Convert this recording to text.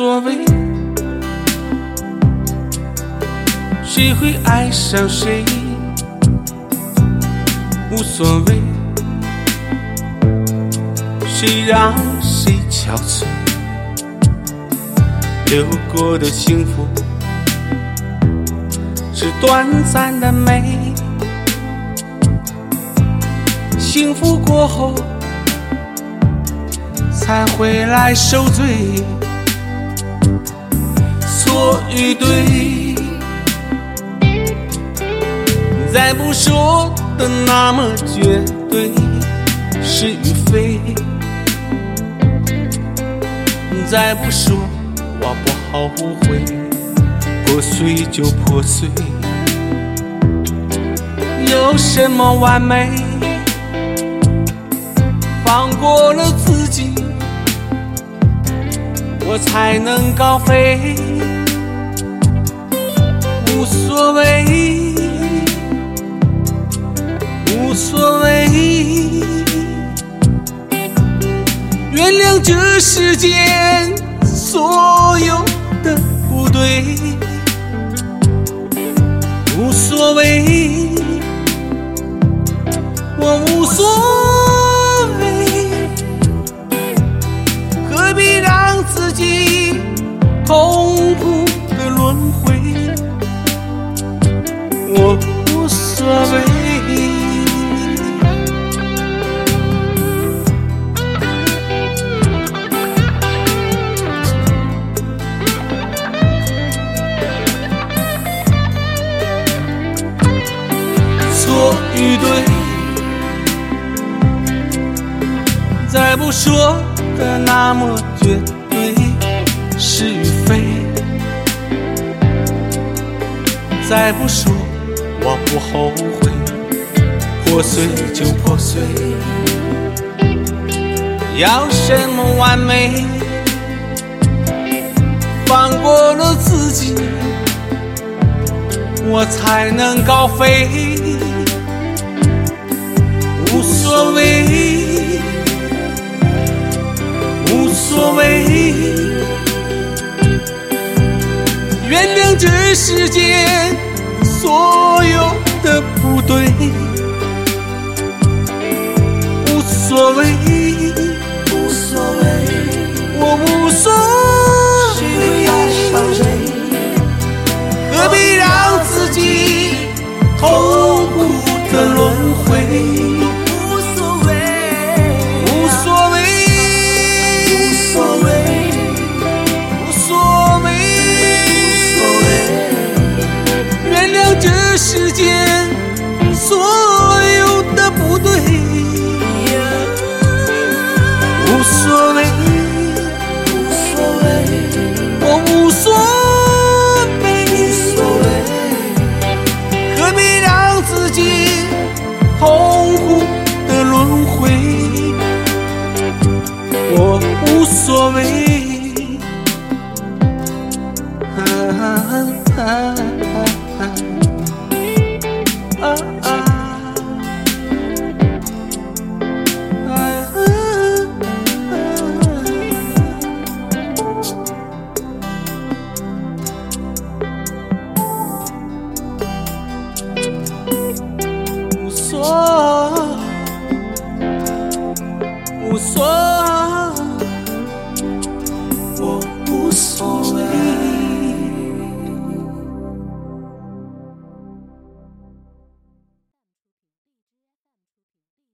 所谓，谁会爱上谁，无所谓，谁让谁憔悴，流过的幸福是短暂的美，幸福过后。才回来受罪，错与对，再不说的那么绝对，是与非，再不说我不后悔，破碎就破碎，有什么完美？放过了自己。我才能高飞，无所谓，无所谓，原谅这世间所有的不对，无所谓，错与对，再不说的那么绝对，是与非。再不说，我不后悔。破碎就破碎，要什么完美？放过了自己，我才能高飞。这世间。所有的不对，无所谓，痛苦的轮回？我无所谓。所。